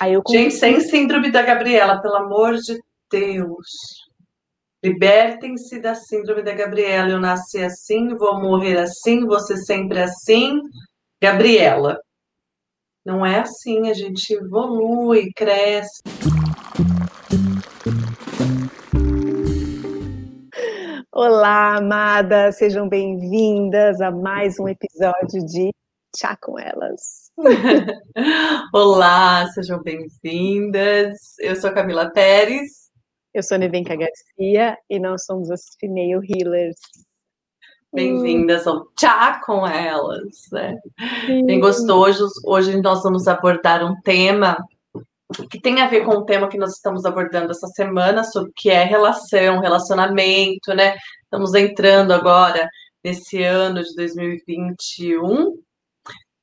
Aí eu Gente, sem síndrome da Gabriela, pelo amor de Deus. Libertem-se da síndrome da Gabriela. Eu nasci assim, vou morrer assim, vou ser sempre assim. Gabriela. Não é assim, a gente evolui, cresce. Olá, amadas, sejam bem-vindas a mais um episódio de Chá com Elas. Olá, sejam bem-vindas. Eu sou Camila Pérez. Eu sou Nevenka Garcia e nós somos as Female Healers. Bem-vindas ao Chá com Elas. Né? Bem gostoso. Hoje nós vamos abordar um tema que tem a ver com o tema que nós estamos abordando essa semana, sobre que é relação, relacionamento, né? Estamos entrando agora nesse ano de 2021,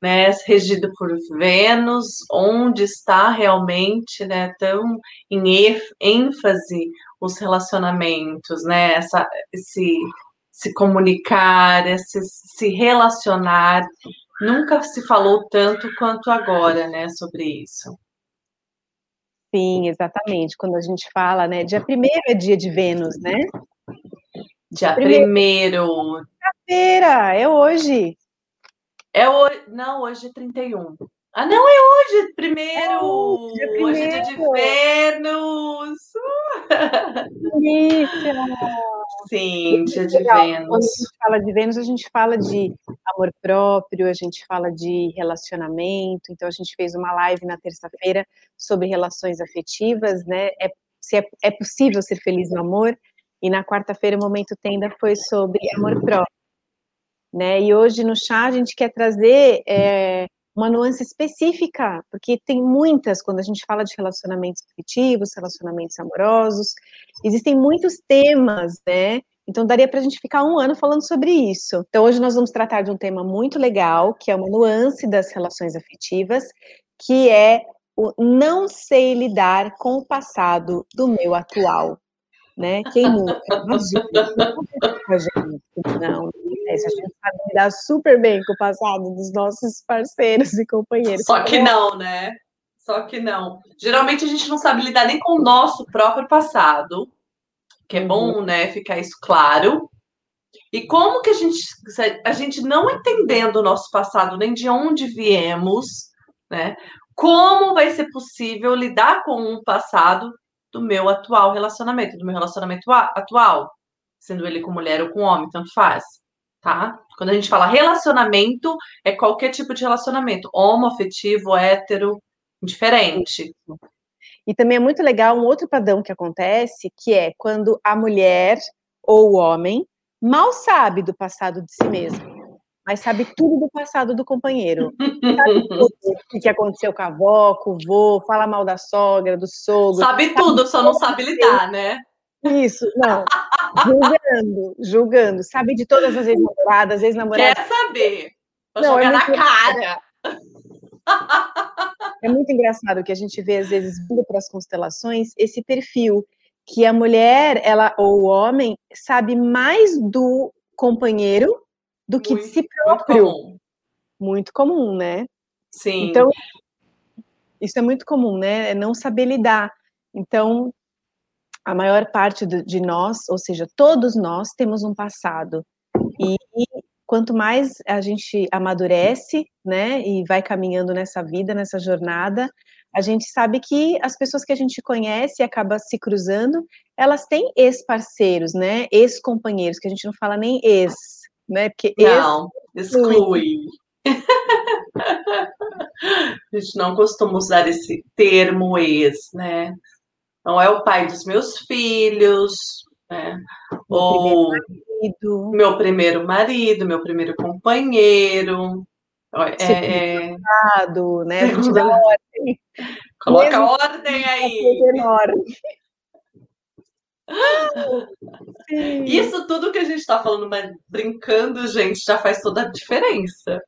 né? Regido por Vênus, onde está realmente, né? Tão em ênfase os relacionamentos, né? Essa, esse se comunicar, esse, se relacionar. Nunca se falou tanto quanto agora, né? Sobre isso. Sim, exatamente. Quando a gente fala, né? Dia primeiro é dia de Vênus, né? Dia primeiro. Quinta-feira, é hoje. É hoje. Não, hoje é 31. Ah, não, é hoje, primeiro! É hoje, é hoje é dia de Vênus! Delícia! Sim, dia de Vênus. Quando a gente fala de Vênus, a gente fala de amor próprio, a gente fala de relacionamento. Então, a gente fez uma live na terça-feira sobre relações afetivas, né? É, se é, é possível ser feliz no amor. E na quarta-feira, o Momento Tenda foi sobre amor próprio. Né? E hoje no chá a gente quer trazer é, uma nuance específica, porque tem muitas, quando a gente fala de relacionamentos afetivos, relacionamentos amorosos, existem muitos temas, né? Então daria para a gente ficar um ano falando sobre isso. Então hoje nós vamos tratar de um tema muito legal, que é uma nuance das relações afetivas, que é o não sei lidar com o passado do meu atual. Né? Quem nunca? Imagina, não, a gente sabe lidar super bem com o passado dos nossos parceiros e companheiros. Só que não, né? Só que não. Geralmente a gente não sabe lidar nem com o nosso próprio passado, que é bom, uhum. né, ficar isso claro. E como que a gente, a gente não entendendo o nosso passado, nem de onde viemos, né? Como vai ser possível lidar com um passado do meu atual relacionamento, do meu relacionamento atual, sendo ele com mulher ou com homem, tanto faz tá? Quando a gente fala relacionamento, é qualquer tipo de relacionamento, homoafetivo, hétero, diferente. E também é muito legal um outro padrão que acontece, que é quando a mulher ou o homem mal sabe do passado de si mesmo, mas sabe tudo do passado do companheiro. Sabe tudo o que aconteceu com a avó, com o vô, fala mal da sogra, do sogro. Sabe, sabe tudo, só não sabe lidar, né? Isso, não. julgando, julgando. Sabe de todas as ex-namoradas, ex-namoradas. Quer saber? Vou não, jogar é na cara. É muito engraçado que a gente vê, às vezes, vindo para as constelações, esse perfil que a mulher, ela ou o homem, sabe mais do companheiro do que muito, de si próprio. Muito comum. muito comum, né? Sim. Então, isso é muito comum, né? É não saber lidar. Então, a maior parte de nós, ou seja, todos nós temos um passado. E, quanto mais a gente amadurece, né, e vai caminhando nessa vida, nessa jornada, a gente sabe que as pessoas que a gente conhece e acaba se cruzando, elas têm ex-parceiros, né, ex-companheiros, que a gente não fala nem ex, né, porque não, ex exclui. a gente não costuma usar esse termo ex, né? Não é o pai dos meus filhos, né? Meu ou primeiro meu primeiro marido, meu primeiro companheiro. É, é... né? A gente dá ordem. Coloca Mesmo ordem aí. Isso tudo que a gente está falando, mas brincando, gente, já faz toda a diferença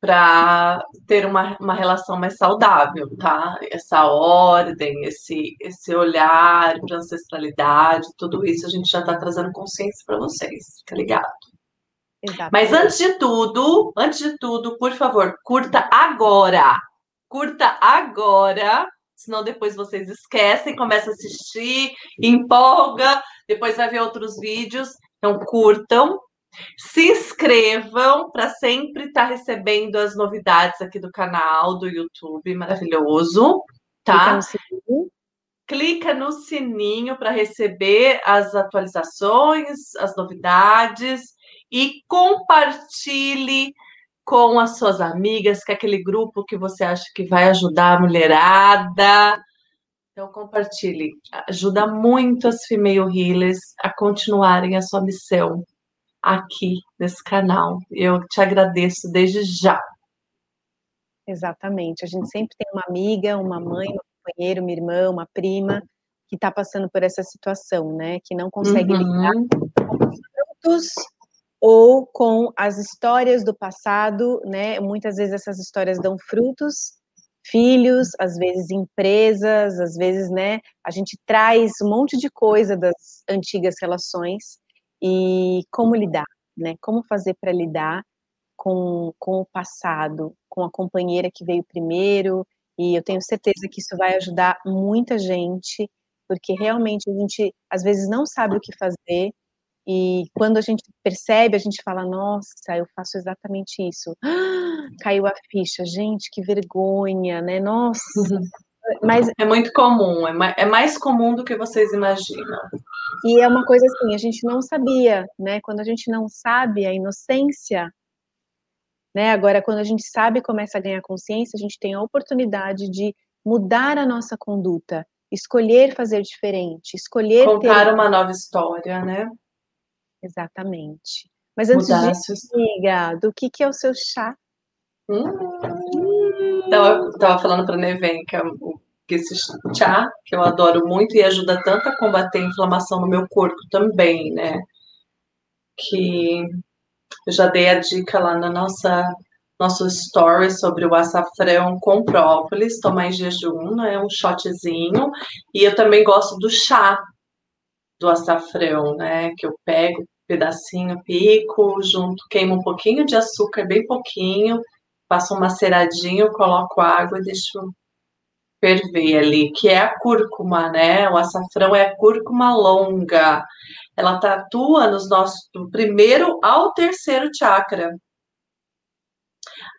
para ter uma, uma relação mais saudável, tá? Essa ordem, esse, esse olhar para ancestralidade, tudo isso a gente já está trazendo consciência para vocês, fica ligado? Exatamente. Mas antes de tudo, antes de tudo, por favor, curta agora curta agora, senão depois vocês esquecem, começa a assistir, empolga, depois vai ver outros vídeos. Então, curtam, se inscrevam para sempre estar tá recebendo as novidades aqui do canal do YouTube, maravilhoso, tá? Clica no sininho para receber as atualizações, as novidades e compartilhe com as suas amigas, que é aquele grupo que você acha que vai ajudar a mulherada. Então, compartilhe. Ajuda muito as female healers a continuarem a sua missão aqui nesse canal. Eu te agradeço desde já. Exatamente. A gente sempre tem uma amiga, uma mãe, um companheiro, uma irmã, uma prima que está passando por essa situação, né? Que não consegue uhum. lidar com os frutos ou com as histórias do passado, né? Muitas vezes essas histórias dão frutos, filhos, às vezes empresas, às vezes, né? A gente traz um monte de coisa das antigas relações e como lidar, né? Como fazer para lidar com, com o passado, com a companheira que veio primeiro, e eu tenho certeza que isso vai ajudar muita gente, porque realmente a gente às vezes não sabe o que fazer, e quando a gente percebe, a gente fala: nossa, eu faço exatamente isso. Ah, caiu a ficha, gente, que vergonha, né? Nossa. Mas é muito comum, é mais, é mais comum do que vocês imaginam. E é uma coisa assim, a gente não sabia, né? Quando a gente não sabe a inocência, né? Agora, quando a gente sabe e começa a ganhar consciência, a gente tem a oportunidade de mudar a nossa conduta, escolher fazer diferente, escolher contar ter... uma nova história, né? Exatamente. Mas antes Mudar disso, amiga, do que, que é o seu chá? Hum. Eu tava falando para Neven que, é que esse chá, que eu adoro muito e ajuda tanto a combater a inflamação no meu corpo também, né? Que eu já dei a dica lá na nossa nosso story sobre o açafrão com própolis, tomar em jejum, né? Um shotzinho. E eu também gosto do chá do açafrão, né? Que eu pego um pedacinho, pico, junto, queimo um pouquinho de açúcar, bem pouquinho, passo um maceradinho, coloco água e deixo ferver ali, que é a cúrcuma, né? O açafrão é a cúrcuma longa. Ela tatua nos nossos do primeiro ao terceiro chakra.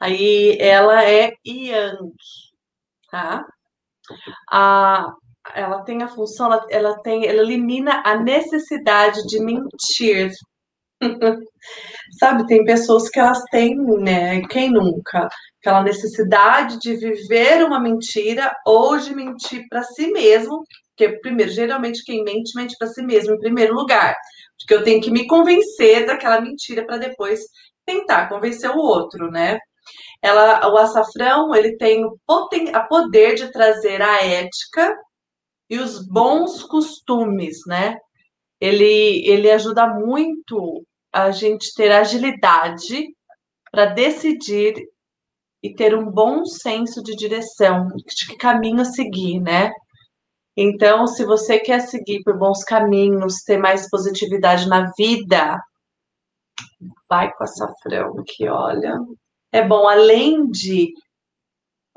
Aí ela é yang, tá? A, ela tem a função, ela, ela tem, ela elimina a necessidade de mentir. Sabe, tem pessoas que elas têm, né? Quem nunca? Aquela necessidade de viver uma mentira ou de mentir para si mesmo, porque primeiro, geralmente quem mente mente para si mesmo em primeiro lugar, porque eu tenho que me convencer daquela mentira para depois tentar convencer o outro, né? Ela, o açafrão, ele tem o poten, a poder de trazer a ética e os bons costumes, né? Ele, ele ajuda muito a gente ter agilidade para decidir e ter um bom senso de direção, de que caminho seguir, né? Então, se você quer seguir por bons caminhos, ter mais positividade na vida, vai com açafrão, que olha, é bom, além de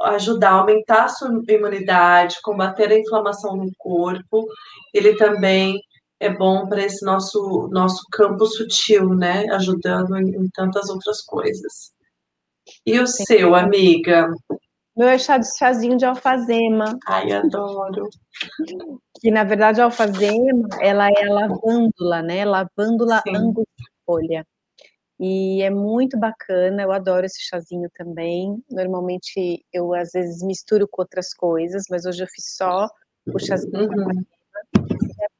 ajudar a aumentar a sua imunidade, combater a inflamação no corpo, ele também é bom para esse nosso, nosso campo sutil, né? Ajudando em, em tantas outras coisas. E o Sim. seu, amiga? Meu é chá de chazinho de alfazema. Ai, adoro. Que na verdade a alfazema, ela é a lavândula, né? Lavândula angustifolha. E é muito bacana, eu adoro esse chazinho também. Normalmente eu às vezes misturo com outras coisas, mas hoje eu fiz só o chazinho uhum.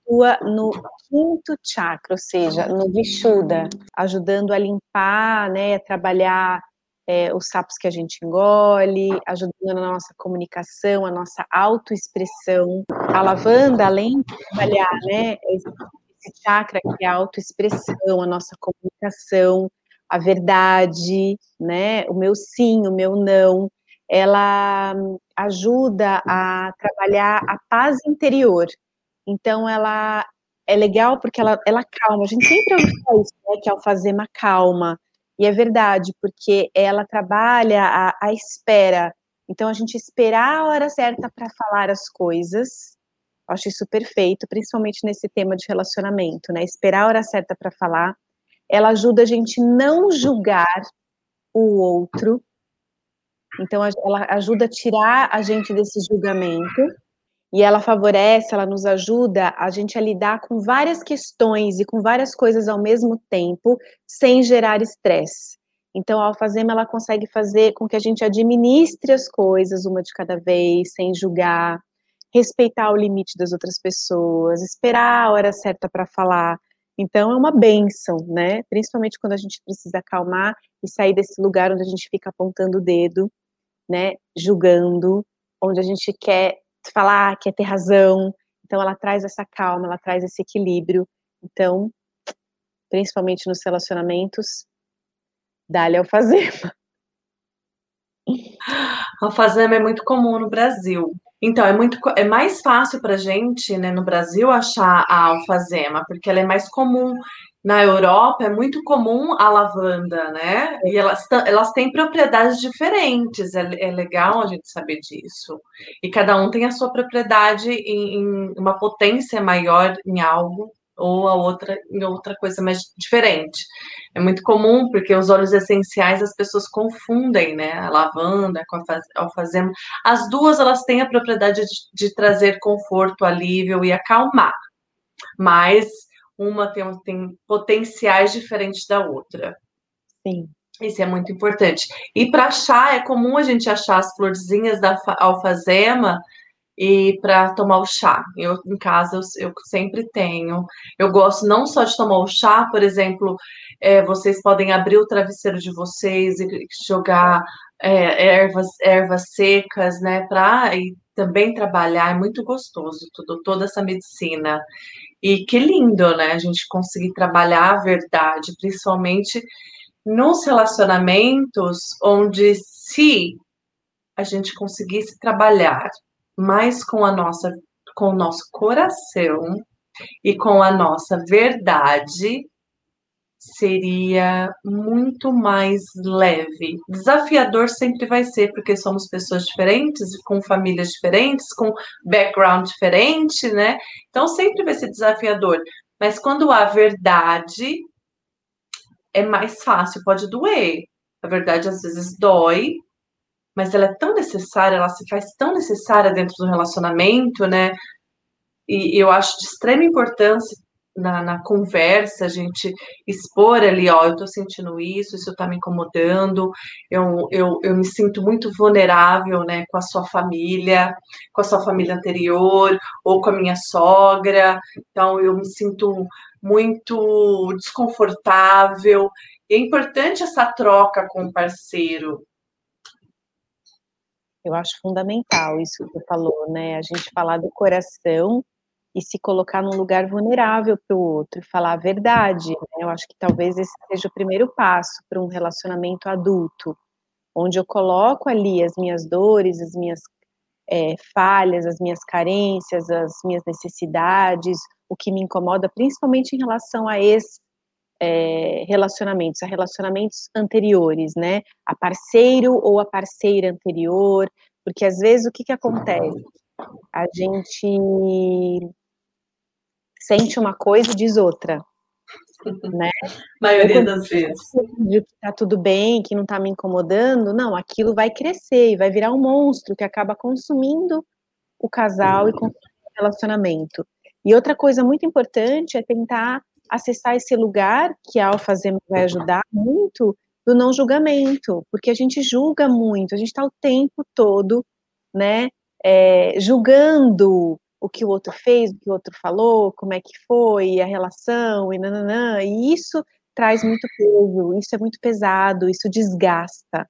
Atua no quinto chakra, ou seja, no Vishuddha, ajudando a limpar, né, a trabalhar é, os sapos que a gente engole, ajudando na nossa comunicação, a nossa autoexpressão. A lavanda, além de trabalhar, né, esse chakra que é a autoexpressão, a nossa comunicação, a verdade, né? O meu sim, o meu não, ela ajuda a trabalhar a paz interior. Então, ela é legal porque ela, ela calma. A gente sempre ouve isso, né? Que é fazer uma calma. E é verdade, porque ela trabalha a, a espera. Então, a gente esperar a hora certa para falar as coisas, acho isso perfeito, principalmente nesse tema de relacionamento, né? Esperar a hora certa para falar, ela ajuda a gente não julgar o outro, então ela ajuda a tirar a gente desse julgamento e ela favorece, ela nos ajuda a gente a lidar com várias questões e com várias coisas ao mesmo tempo, sem gerar estresse. Então, a alfazema, ela consegue fazer com que a gente administre as coisas uma de cada vez, sem julgar, respeitar o limite das outras pessoas, esperar a hora certa para falar. Então, é uma benção, né? Principalmente quando a gente precisa acalmar e sair desse lugar onde a gente fica apontando o dedo, né? Julgando, onde a gente quer falar, quer ter razão. Então, ela traz essa calma, ela traz esse equilíbrio. Então, principalmente nos relacionamentos, dá-lhe alfazema. Alfazema é muito comum no Brasil. Então, é muito é mais fácil para gente, né, no Brasil, achar a alfazema, porque ela é mais comum na Europa é muito comum a lavanda, né? E elas, elas têm propriedades diferentes, é, é legal a gente saber disso. E cada um tem a sua propriedade em, em uma potência maior em algo ou a outra em outra coisa mais diferente. É muito comum porque os óleos essenciais as pessoas confundem, né? A lavanda com a alfazema. As duas elas têm a propriedade de, de trazer conforto, alívio e acalmar. Mas uma tem, tem potenciais diferentes da outra. Sim. Isso é muito importante. E para chá, é comum a gente achar as florzinhas da alfazema e para tomar o chá. Eu, em casa, eu, eu, sempre tenho. Eu gosto não só de tomar o chá, por exemplo, é, vocês podem abrir o travesseiro de vocês e jogar é, ervas, ervas secas, né, para também trabalhar. É muito gostoso tudo, toda essa medicina. E que lindo, né? A gente conseguir trabalhar a verdade, principalmente nos relacionamentos onde se a gente conseguisse trabalhar mais com a nossa com o nosso coração e com a nossa verdade, seria muito mais leve. Desafiador sempre vai ser, porque somos pessoas diferentes, com famílias diferentes, com background diferente, né? Então sempre vai ser desafiador. Mas quando há verdade, é mais fácil, pode doer. A verdade às vezes dói, mas ela é tão necessária, ela se faz tão necessária dentro do relacionamento, né? E eu acho de extrema importância na, na, conversa, a gente expor ali, ó, eu tô sentindo isso, isso tá me incomodando, eu, eu, eu me sinto muito vulnerável, né, com a sua família, com a sua família anterior, ou com a minha sogra, então eu me sinto muito desconfortável. É importante essa troca com o parceiro. Eu acho fundamental isso que você falou, né? A gente falar do coração e se colocar num lugar vulnerável para o outro, falar a verdade. Né? Eu acho que talvez esse seja o primeiro passo para um relacionamento adulto, onde eu coloco ali as minhas dores, as minhas é, falhas, as minhas carências, as minhas necessidades, o que me incomoda, principalmente em relação a esse é, relacionamentos, a relacionamentos anteriores, né? A parceiro ou a parceira anterior, porque às vezes o que, que acontece? A gente sente uma coisa e diz outra. Né? maioria das vezes. De que tá tudo bem, que não tá me incomodando, não, aquilo vai crescer e vai virar um monstro que acaba consumindo o casal e consumindo o relacionamento. E outra coisa muito importante é tentar acessar esse lugar que a Alfazema vai ajudar muito do não julgamento, porque a gente julga muito, a gente está o tempo todo, né, é, julgando o que o outro fez, o que o outro falou, como é que foi, a relação, e nananã, e isso traz muito peso, isso é muito pesado, isso desgasta.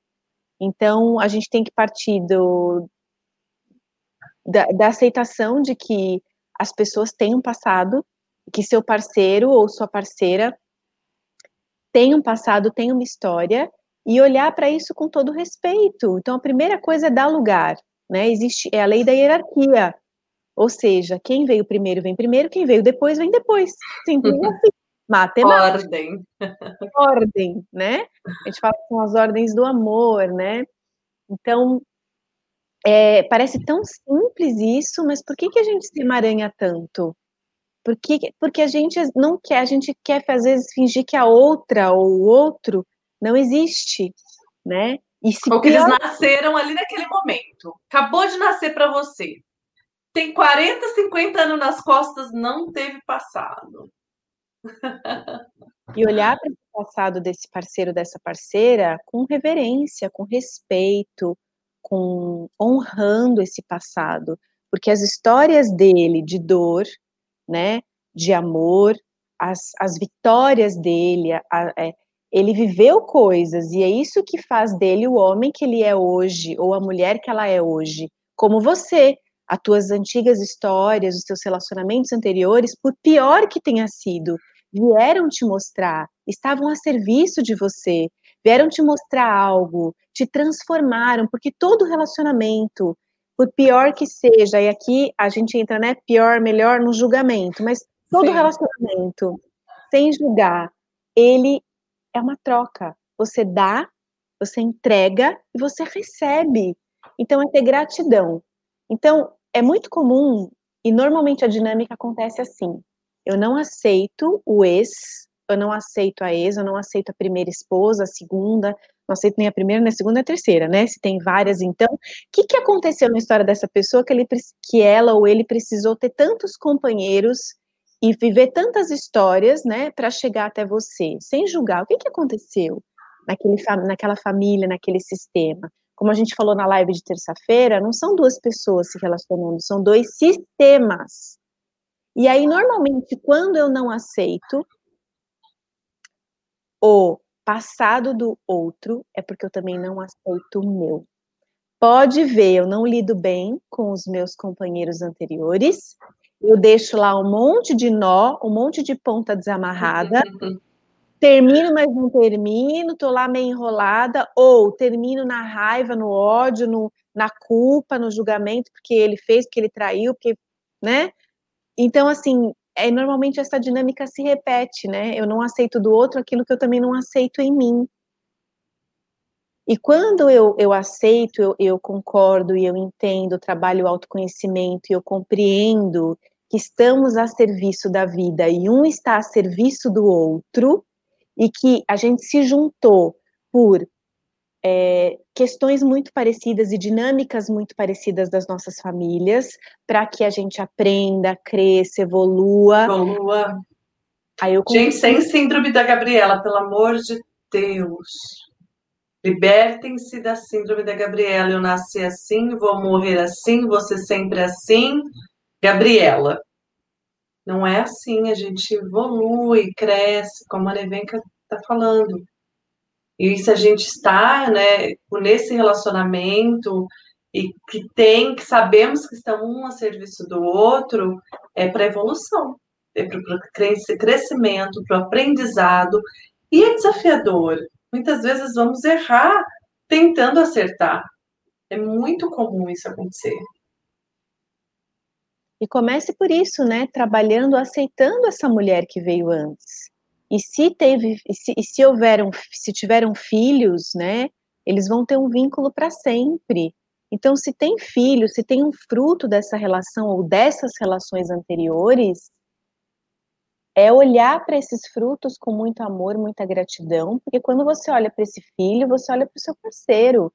Então, a gente tem que partir do, da, da aceitação de que as pessoas têm um passado, que seu parceiro ou sua parceira tem um passado, tem uma história, e olhar para isso com todo respeito. Então, a primeira coisa é dar lugar, né? Existe, é a lei da hierarquia. Ou seja, quem veio primeiro vem primeiro, quem veio depois vem depois. Simples assim. Matemática. Ordem. Ordem, né? A gente fala com as ordens do amor, né? Então, é, parece tão simples isso, mas por que, que a gente se emaranha tanto? Porque, porque a gente não quer, a gente quer às vezes fingir que a outra ou o outro não existe, né? E se Ou que pior... eles nasceram ali naquele momento. Acabou de nascer para você. Tem 40, 50 anos nas costas, não teve passado. E olhar para o passado desse parceiro, dessa parceira, com reverência, com respeito, com honrando esse passado, porque as histórias dele de dor, né, de amor, as, as vitórias dele, a, a, é, ele viveu coisas e é isso que faz dele o homem que ele é hoje ou a mulher que ela é hoje, como você, as tuas antigas histórias, os teus relacionamentos anteriores, por pior que tenha sido, vieram te mostrar, estavam a serviço de você, vieram te mostrar algo, te transformaram, porque todo relacionamento, por pior que seja, e aqui a gente entra, né, pior, melhor no julgamento, mas todo Sim. relacionamento, sem julgar, ele é uma troca. Você dá, você entrega e você recebe. Então é ter gratidão. Então é muito comum e normalmente a dinâmica acontece assim. Eu não aceito o ex, eu não aceito a ex, eu não aceito a primeira esposa, a segunda, não aceito nem a primeira, nem a segunda, nem a terceira, né? Se tem várias, então, o que, que aconteceu na história dessa pessoa que, ele, que ela ou ele precisou ter tantos companheiros e viver tantas histórias, né, para chegar até você, sem julgar o que, que aconteceu naquele, naquela família, naquele sistema. Como a gente falou na live de terça-feira, não são duas pessoas se relacionando, são dois sistemas. E aí, normalmente, quando eu não aceito o passado do outro, é porque eu também não aceito o meu. Pode ver, eu não lido bem com os meus companheiros anteriores, eu deixo lá um monte de nó, um monte de ponta desamarrada, termino, mas não termino, tô lá meio enrolada, ou termino na raiva, no ódio, no, na culpa, no julgamento, porque ele fez, porque ele traiu, porque, né? Então, assim, é, normalmente essa dinâmica se repete, né? Eu não aceito do outro aquilo que eu também não aceito em mim. E quando eu, eu aceito, eu, eu concordo e eu entendo, trabalho o autoconhecimento e eu compreendo que estamos a serviço da vida e um está a serviço do outro, e que a gente se juntou por é, questões muito parecidas e dinâmicas muito parecidas das nossas famílias, para que a gente aprenda, cresça, evolua. Evolua. Aí eu gente, sem síndrome da Gabriela, pelo amor de Deus. Libertem-se da síndrome da Gabriela. Eu nasci assim, vou morrer assim, ser sempre assim. Gabriela. Não é assim, a gente evolui, cresce, como a Nevenka está falando. E se a gente está né, nesse relacionamento e que tem, que sabemos que estão um a serviço do outro, é para evolução, é para o crescimento, para o aprendizado. E é desafiador. Muitas vezes vamos errar tentando acertar. É muito comum isso acontecer. E comece por isso, né? Trabalhando, aceitando essa mulher que veio antes. E se teve, e se, e se houveram, se tiveram filhos, né? Eles vão ter um vínculo para sempre. Então, se tem filho, se tem um fruto dessa relação ou dessas relações anteriores, é olhar para esses frutos com muito amor, muita gratidão, porque quando você olha para esse filho, você olha para o seu parceiro.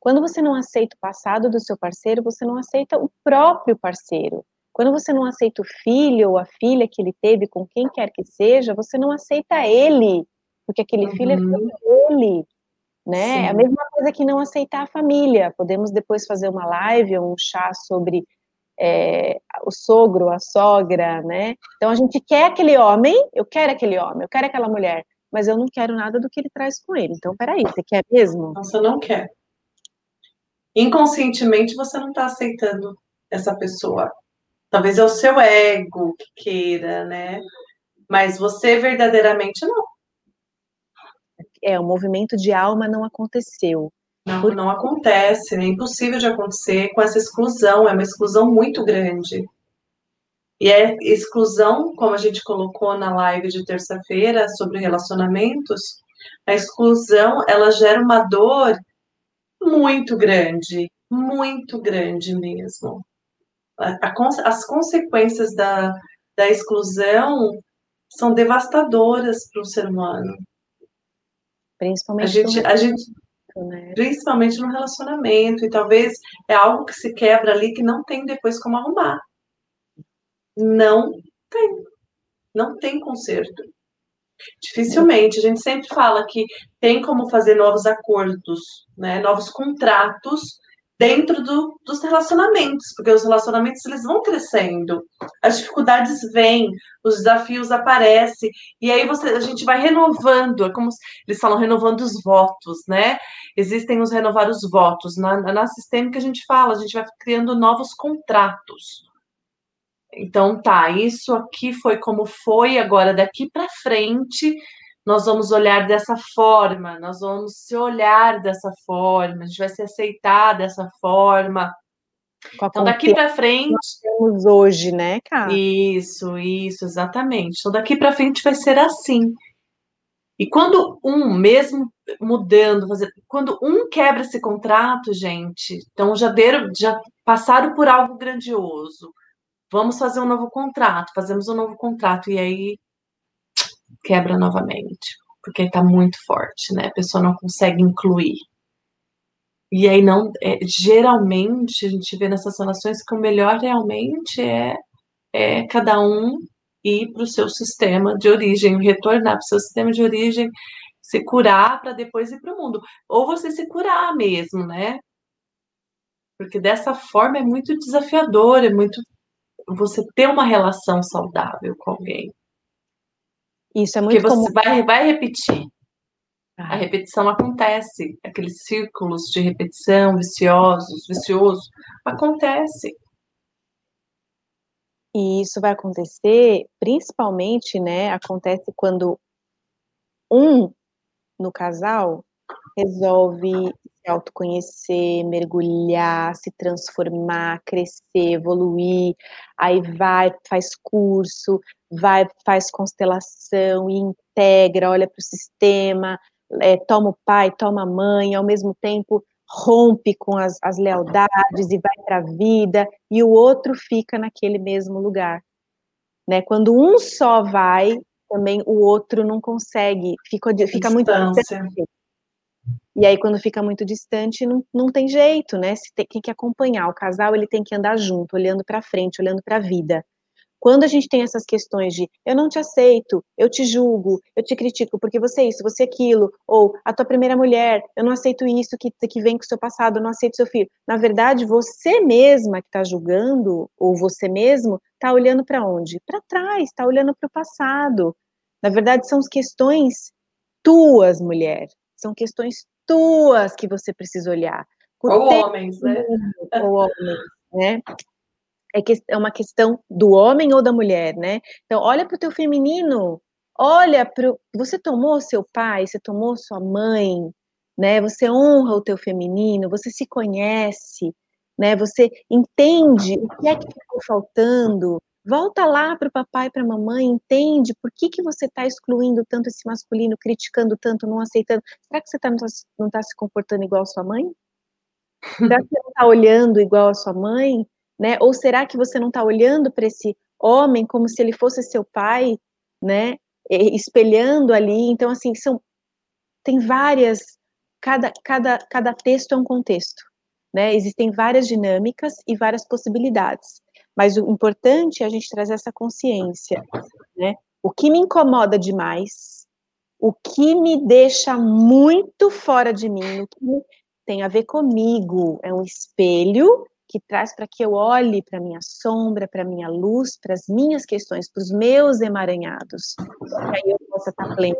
Quando você não aceita o passado do seu parceiro, você não aceita o próprio parceiro. Quando você não aceita o filho ou a filha que ele teve com quem quer que seja, você não aceita ele, porque aquele uhum. filho é filho dele, né? É a mesma coisa que não aceitar a família. Podemos depois fazer uma live ou um chá sobre é, o sogro, a sogra, né? Então a gente quer aquele homem, eu quero aquele homem, eu quero aquela mulher, mas eu não quero nada do que ele traz com ele. Então, peraí, você quer mesmo? Você não quer. Inconscientemente você não está aceitando essa pessoa. Talvez é o seu ego que queira, né? Mas você verdadeiramente não. É, o movimento de alma não aconteceu. Não, Por... não acontece, é impossível de acontecer com essa exclusão, é uma exclusão muito grande. E é exclusão, como a gente colocou na live de terça-feira sobre relacionamentos, a exclusão, ela gera uma dor muito grande, muito grande mesmo. A, a, as consequências da, da exclusão são devastadoras para o ser humano. Principalmente, a gente, a gente, né? principalmente no relacionamento, e talvez é algo que se quebra ali que não tem depois como arrumar. Não tem. Não tem conserto. Dificilmente. A gente sempre fala que tem como fazer novos acordos, né, novos contratos dentro do, dos relacionamentos, porque os relacionamentos eles vão crescendo, as dificuldades vêm, os desafios aparecem, e aí você, a gente vai renovando, é como eles falam, renovando os votos, né? Existem os renovar os votos. Na, na sistêmica a gente fala, a gente vai criando novos contratos. Então tá, isso aqui foi como foi, agora daqui para frente nós vamos olhar dessa forma, nós vamos se olhar dessa forma, a gente vai se aceitar dessa forma. Então, daqui para frente. Nós temos hoje, né, cara? Isso, isso, exatamente. Então, daqui para frente vai ser assim. E quando um, mesmo mudando, quando um quebra esse contrato, gente, então já deram, já passaram por algo grandioso. Vamos fazer um novo contrato, fazemos um novo contrato, e aí quebra novamente, porque está muito forte, né? A pessoa não consegue incluir. E aí não, é, geralmente a gente vê nessas relações que o melhor realmente é, é cada um ir para o seu sistema de origem, retornar para o seu sistema de origem, se curar para depois ir para o mundo. Ou você se curar mesmo, né? Porque dessa forma é muito desafiador, é muito você ter uma relação saudável com alguém. Isso é muito Porque você comum. vai, vai repetir. A repetição acontece, aqueles círculos de repetição viciosos, vicioso, acontece. E isso vai acontecer, principalmente, né, acontece quando um no casal resolve se autoconhecer, mergulhar, se transformar, crescer, evoluir, aí vai, faz curso, vai, faz constelação e integra, olha para o sistema, é, toma o pai, toma a mãe, ao mesmo tempo rompe com as, as lealdades e vai para a vida, e o outro fica naquele mesmo lugar. Né? Quando um só vai, também o outro não consegue, fica, fica muito distante. E aí, quando fica muito distante, não, não tem jeito, né? Se tem, tem que acompanhar. O casal ele tem que andar junto, olhando para frente, olhando para a vida. Quando a gente tem essas questões de eu não te aceito, eu te julgo, eu te critico porque você é isso, você é aquilo, ou a tua primeira mulher, eu não aceito isso que, que vem com o seu passado, eu não aceito seu filho. Na verdade, você mesma que está julgando, ou você mesmo, está olhando para onde? Para trás, está olhando para o passado. Na verdade, são questões tuas, mulher. São questões tuas que você precisa olhar. Ou homens, né? Ou homens, né? É, que, é uma questão do homem ou da mulher, né? Então, olha para o teu feminino, olha para você tomou seu pai, você tomou sua mãe, né? Você honra o teu feminino, você se conhece, né? Você entende o que é que ficou faltando. Volta lá para o papai, para a mamãe, entende por que, que você está excluindo tanto esse masculino, criticando tanto, não aceitando. Será que você tá, não está se comportando igual a sua mãe? Será que você não está olhando igual a sua mãe? Né? Ou será que você não está olhando para esse homem como se ele fosse seu pai, né? Espelhando ali. Então, assim, são tem várias. Cada, cada, cada texto é um contexto, né? Existem várias dinâmicas e várias possibilidades. Mas o importante é a gente trazer essa consciência, né? O que me incomoda demais, o que me deixa muito fora de mim, o que tem a ver comigo, é um espelho que traz para que eu olhe para minha sombra, para minha luz, para as minhas questões, para os meus emaranhados, que aí eu possa estar tá plena.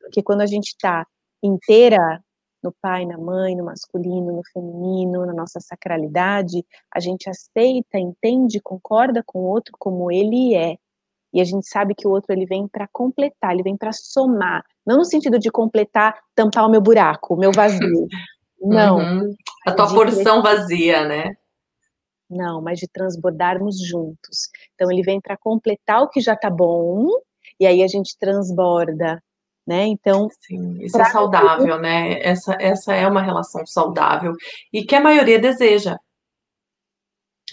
Porque quando a gente está inteira no pai, na mãe, no masculino, no feminino, na nossa sacralidade, a gente aceita, entende, concorda com o outro como ele é. E a gente sabe que o outro ele vem para completar, ele vem para somar, não no sentido de completar, tampar o meu buraco, o meu vazio. Não. Uhum. A tua porção vazia, né? Não, mas de transbordarmos juntos. Então ele vem para completar o que já está bom, e aí a gente transborda, né? Então, Sim, isso é saudável, né? Essa, essa é uma relação saudável e que a maioria deseja.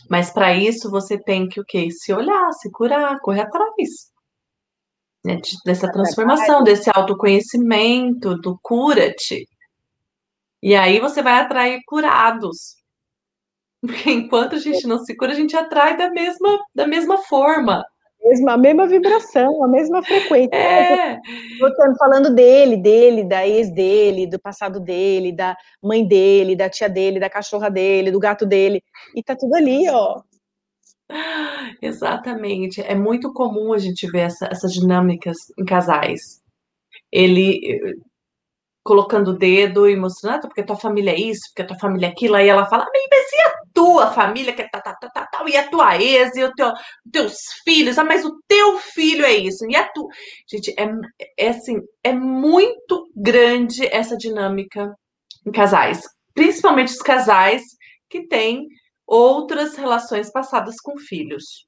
Mas para isso você tem que o quê? Se olhar, se curar, correr atrás. Né? Dessa transformação, desse autoconhecimento, do cura-te. E aí você vai atrair curados. Porque enquanto a gente não se cura, a gente atrai da mesma, da mesma forma. Mesma, a mesma vibração, a mesma frequência. É. Voltando, falando dele, dele, da ex dele, do passado dele, da mãe dele, da tia dele, da cachorra dele, do gato dele. E tá tudo ali, ó. Exatamente. É muito comum a gente ver essa, essas dinâmicas em casais. Ele colocando o dedo e mostrando, ah, porque tua família é isso, porque tua família é aquilo, aí ela fala, mas e a tua família, que é tá, tá, tá, tá, tá, e a tua ex, e o teu, teus filhos, ah, mas o teu filho é isso, e a tu... Gente, é, é assim, é muito grande essa dinâmica em casais, principalmente os casais que têm outras relações passadas com filhos.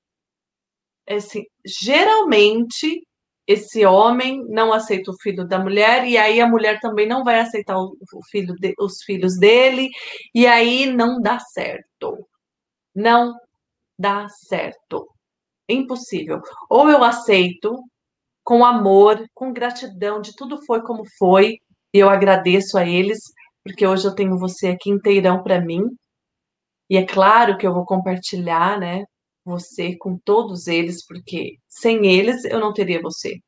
É assim, geralmente esse homem não aceita o filho da mulher e aí a mulher também não vai aceitar o, filho de, os filhos dele e aí não dá certo. Não dá certo. Impossível. Ou eu aceito com amor, com gratidão de tudo foi como foi e eu agradeço a eles porque hoje eu tenho você aqui inteirão para mim. E é claro que eu vou compartilhar, né, você com todos eles, porque sem eles eu não teria você.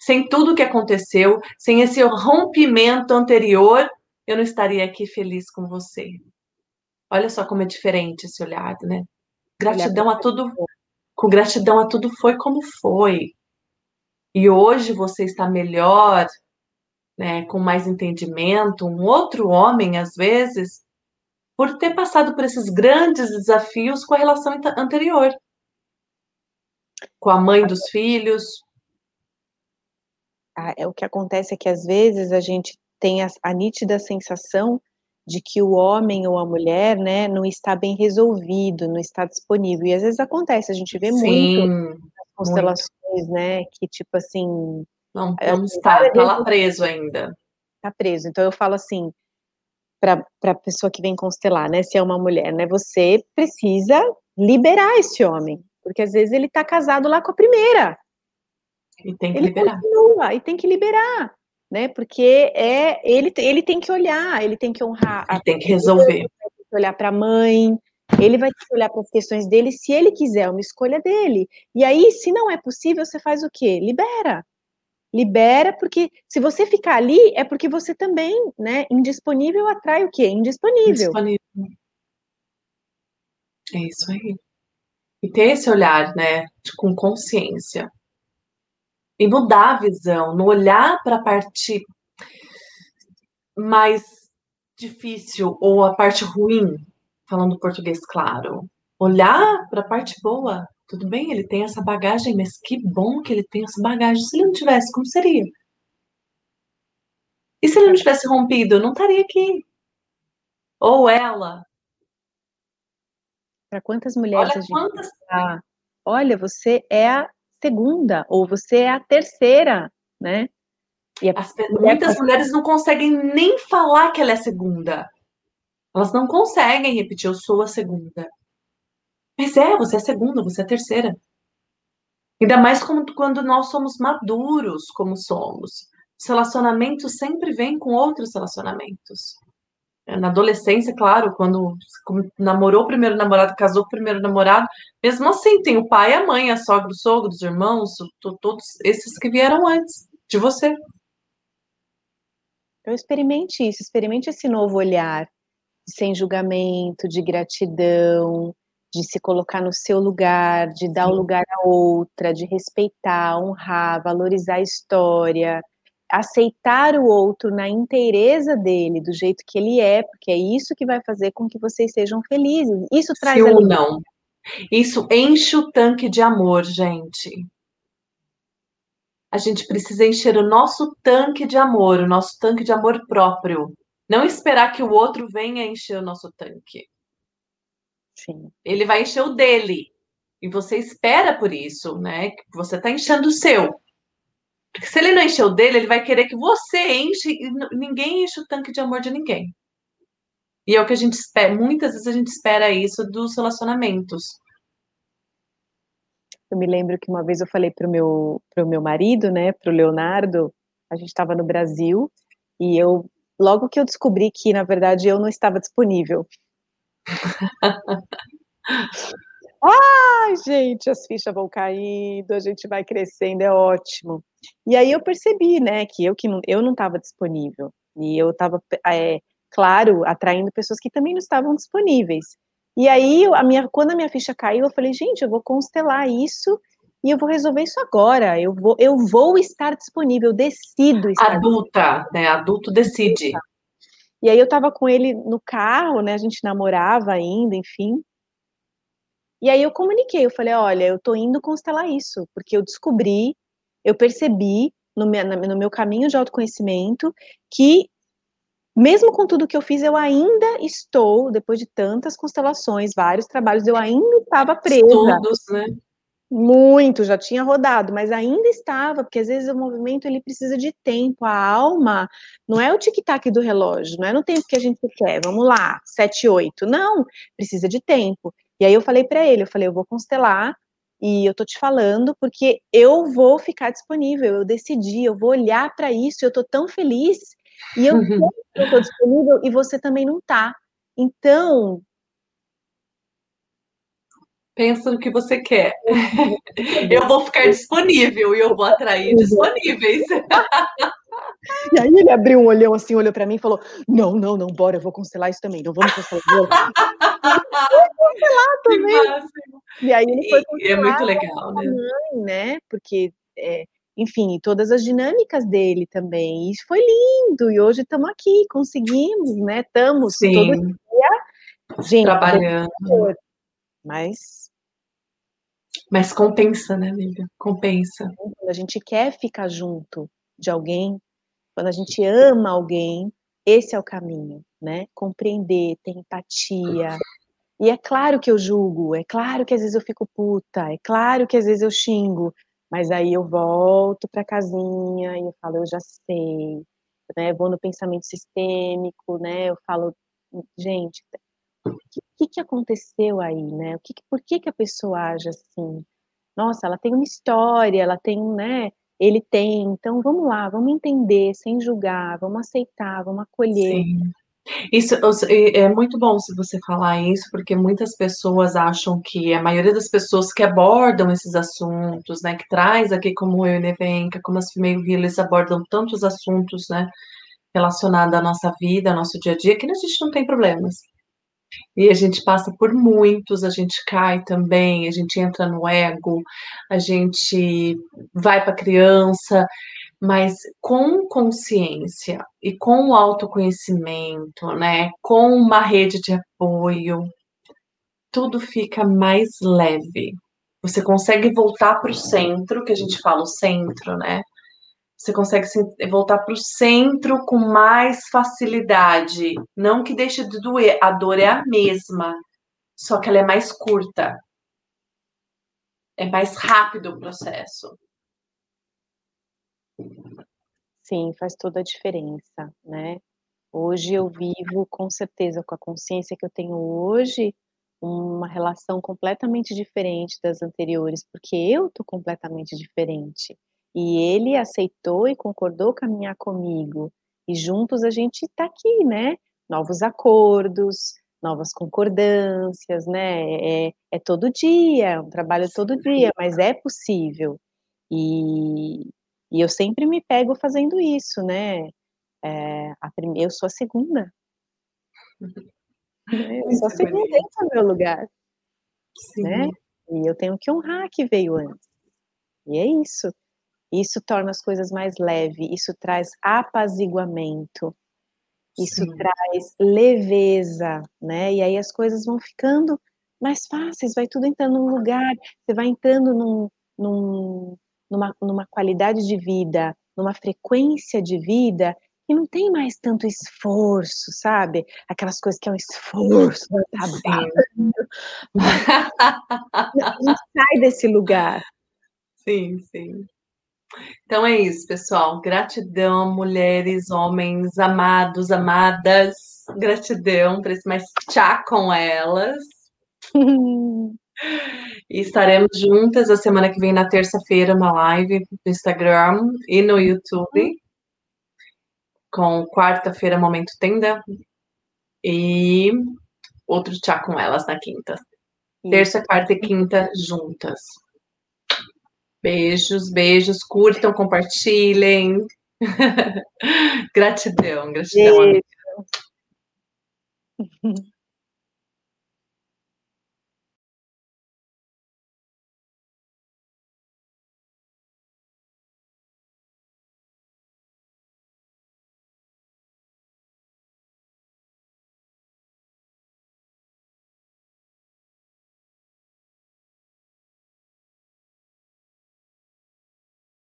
Sem tudo que aconteceu, sem esse rompimento anterior, eu não estaria aqui feliz com você. Olha só como é diferente esse olhar, né? Gratidão a tudo, com gratidão a tudo foi como foi. E hoje você está melhor, né, com mais entendimento, um outro homem às vezes por ter passado por esses grandes desafios com a relação anterior. Com a mãe dos filhos. Ah, é o que acontece é que às vezes a gente tem a, a nítida sensação de que o homem ou a mulher, né, não está bem resolvido, não está disponível. E às vezes acontece, a gente vê Sim, muito constelações, muito. né, que tipo assim, não, não está, está lá preso ainda. Está preso. Então eu falo assim, para a pessoa que vem constelar, né? Se é uma mulher, né? Você precisa liberar esse homem, porque às vezes ele está casado lá com a primeira. E tem que ele liberar. Continua, e tem que liberar, né? Porque é ele, ele tem que olhar, ele tem que honrar. Ele tem que resolver. Ele tem que olhar para a mãe, ele vai ter que olhar para as questões dele, se ele quiser, é uma escolha dele. E aí, se não é possível, você faz o quê? Libera libera, porque se você ficar ali, é porque você também, né, indisponível atrai o quê? Indisponível. Indisponível. É isso aí. E ter esse olhar, né, com consciência. E mudar a visão, não olhar para a parte mais difícil ou a parte ruim, falando português claro. Olhar para a parte boa, tudo bem, ele tem essa bagagem, mas que bom que ele tem essa bagagem. Se ele não tivesse, como seria? E se ele não tivesse rompido, não estaria aqui. Ou ela. Para quantas mulheres Olha a gente quantas... Tá? Olha, você é a segunda, ou você é a terceira, né? E As, muitas mulheres não conseguem nem falar que ela é a segunda. Elas não conseguem repetir, eu sou a segunda. Mas é, você é a segunda, você é a terceira. Ainda mais quando nós somos maduros, como somos. Os relacionamentos sempre vêm com outros relacionamentos. Na adolescência, claro, quando namorou o primeiro namorado, casou com o primeiro namorado, mesmo assim, tem o pai, a mãe, a sogra, o sogro, os irmãos, todos esses que vieram antes de você. Então, experimente isso, experimente esse novo olhar, sem julgamento, de gratidão, de se colocar no seu lugar, de dar o lugar a outra, de respeitar, honrar, valorizar a história, aceitar o outro na inteireza dele, do jeito que ele é, porque é isso que vai fazer com que vocês sejam felizes. Isso traz se não. Isso enche o tanque de amor, gente. A gente precisa encher o nosso tanque de amor, o nosso tanque de amor próprio. Não esperar que o outro venha encher o nosso tanque. Sim. Ele vai encher o dele. E você espera por isso, né? Você está enchendo o seu. Porque se ele não encheu dele, ele vai querer que você enche e ninguém enche o tanque de amor de ninguém. E é o que a gente espera, muitas vezes a gente espera isso dos relacionamentos. Eu me lembro que uma vez eu falei pro meu, pro meu marido, né, pro Leonardo, a gente estava no Brasil, e eu, logo que eu descobri que, na verdade, eu não estava disponível. Ai, gente, as fichas vão caindo, a gente vai crescendo, é ótimo. E aí eu percebi, né, que eu que não, eu não estava disponível. E eu estava, é, claro, atraindo pessoas que também não estavam disponíveis. E aí, a minha, quando a minha ficha caiu, eu falei, gente, eu vou constelar isso e eu vou resolver isso agora. Eu vou, eu vou estar disponível, eu decido estar Adulta, disponível. né? Adulto decide. E aí eu estava com ele no carro, né? A gente namorava ainda, enfim. E aí eu comuniquei, eu falei, olha, eu tô indo constelar isso, porque eu descobri, eu percebi no meu, no meu caminho de autoconhecimento que mesmo com tudo que eu fiz, eu ainda estou, depois de tantas constelações, vários trabalhos, eu ainda estava presa. Todos, né? Muito, já tinha rodado, mas ainda estava, porque às vezes o movimento ele precisa de tempo, a alma não é o tic-tac do relógio, não é no tempo que a gente quer, vamos lá, sete, oito, não, precisa de tempo. E aí eu falei para ele, eu falei, eu vou constelar e eu tô te falando porque eu vou ficar disponível, eu decidi, eu vou olhar para isso, eu tô tão feliz e eu uhum. eu tô disponível e você também não tá. Então, pensa no que você quer. eu vou ficar disponível e eu vou atrair disponíveis. E aí ele abriu um olhão assim, olhou para mim e falou: Não, não, não, bora, eu vou constelar isso também, não vamos constelar. eu vou constelar também. E aí ele foi e, é muito legal, né? Mãe, né? Porque, é, enfim, todas as dinâmicas dele também. E foi lindo. E hoje estamos aqui, conseguimos, né? Estamos todo dia. Gente, trabalhando. Mas mas compensa, né, amiga? Compensa. Quando a gente quer ficar junto de alguém, quando a gente ama alguém, esse é o caminho, né? Compreender, ter empatia. E é claro que eu julgo, é claro que às vezes eu fico puta, é claro que às vezes eu xingo, mas aí eu volto para casinha e eu falo, eu já sei, né? Vou no pensamento sistêmico, né? Eu falo, gente, o que, que aconteceu aí, né? O que, por que, que a pessoa age assim? Nossa, ela tem uma história, ela tem, né? ele tem. Então, vamos lá, vamos entender, sem julgar, vamos aceitar, vamos acolher. Sim. Isso é muito bom se você falar isso, porque muitas pessoas acham que a maioria das pessoas que abordam esses assuntos, né, que traz aqui como eu e Nevenka, como as female healers abordam tantos assuntos, né, relacionados à nossa vida, ao nosso dia a dia, que a gente não tem problemas. E a gente passa por muitos, a gente cai também, a gente entra no ego, a gente vai para a criança, mas com consciência e com o autoconhecimento, né, com uma rede de apoio, tudo fica mais leve. Você consegue voltar para o centro, que a gente fala o centro, né? Você consegue voltar para o centro com mais facilidade. Não que deixe de doer, a dor é a mesma, só que ela é mais curta. É mais rápido o processo. Sim, faz toda a diferença, né? Hoje eu vivo com certeza com a consciência que eu tenho hoje, uma relação completamente diferente das anteriores, porque eu tô completamente diferente. E ele aceitou e concordou caminhar comigo. E juntos a gente está aqui, né? Novos acordos, novas concordâncias, né? É, é todo dia, é um trabalho todo dia, mas é possível. E, e eu sempre me pego fazendo isso, né? É, a primeira, eu sou a segunda. Eu sou a segunda, esse é o meu lugar. Sim. Né? E eu tenho que honrar que veio antes. E é isso. Isso torna as coisas mais leves, isso traz apaziguamento, isso Sim. traz leveza, né? E aí as coisas vão ficando mais fáceis, vai tudo entrando num lugar, você vai entrando num, num, numa, numa qualidade de vida, numa frequência de vida que não tem mais tanto esforço, sabe? Aquelas coisas que é um esforço, a gente sai desse lugar. Sim, sim. Então é isso, pessoal. Gratidão, mulheres, homens, amados, amadas. Gratidão por esse mais chá com elas. e estaremos juntas a semana que vem, na terça-feira, uma live no Instagram e no YouTube. Com quarta-feira, Momento Tenda. E outro chá com elas na quinta. Terça, quarta e quinta juntas. Beijos, beijos. Curtam, compartilhem. gratidão, gratidão. Beijo.